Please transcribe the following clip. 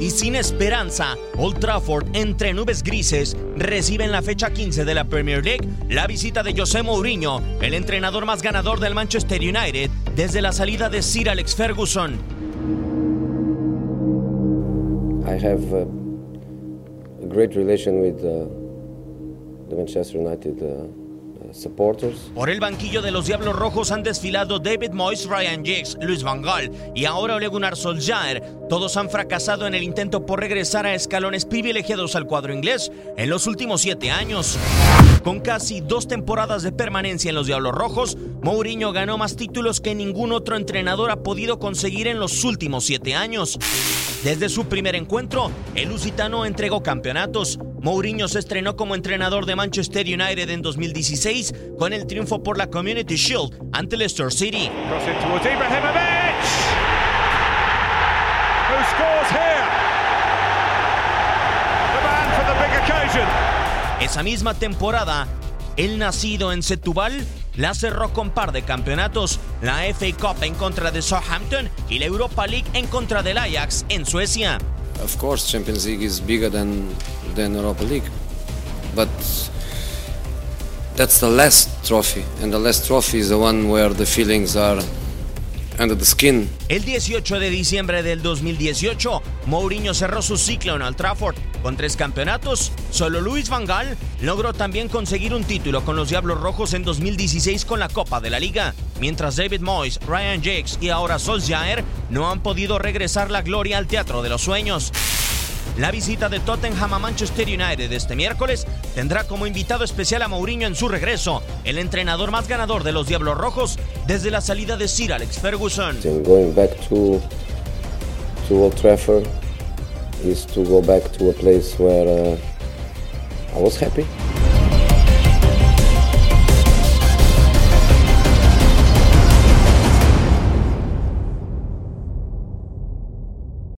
y sin esperanza, Old Trafford entre nubes grises recibe en la fecha 15 de la Premier League la visita de José Mourinho, el entrenador más ganador del Manchester United desde la salida de Sir Alex Ferguson. I have a great relation with uh, the Manchester United uh, por el banquillo de los Diablos Rojos han desfilado David Moyes, Ryan Giggs, Luis Van Gaal y ahora Ole Gunnar Solskjaer. Todos han fracasado en el intento por regresar a escalones privilegiados al cuadro inglés en los últimos siete años. Con casi dos temporadas de permanencia en los Diablos Rojos, Mourinho ganó más títulos que ningún otro entrenador ha podido conseguir en los últimos siete años. Desde su primer encuentro, el lusitano entregó campeonatos. Mourinho se estrenó como entrenador de Manchester United en 2016 con el triunfo por la Community Shield ante Leicester City. Esa misma temporada, el nacido en Setúbal la cerró con par de campeonatos, la FA Cup en contra de Southampton y la Europa League en contra del Ajax en Suecia. Of course, Champions League is bigger than than Europa League, but that's the last trophy, and the last trophy is the one where the feelings are El 18 de diciembre del 2018, Mourinho cerró su ciclo en Old Trafford con tres campeonatos. Solo Luis Van Gaal logró también conseguir un título con los Diablos Rojos en 2016 con la Copa de la Liga, mientras David Moyes, Ryan Jakes y ahora Solskjaer no han podido regresar la gloria al Teatro de los Sueños. La visita de Tottenham a Manchester United este miércoles tendrá como invitado especial a Mourinho en su regreso, el entrenador más ganador de los Diablos Rojos desde la salida de Sir Alex Ferguson. Going back to, Old Trafford is to go back to a place where uh, I was happy.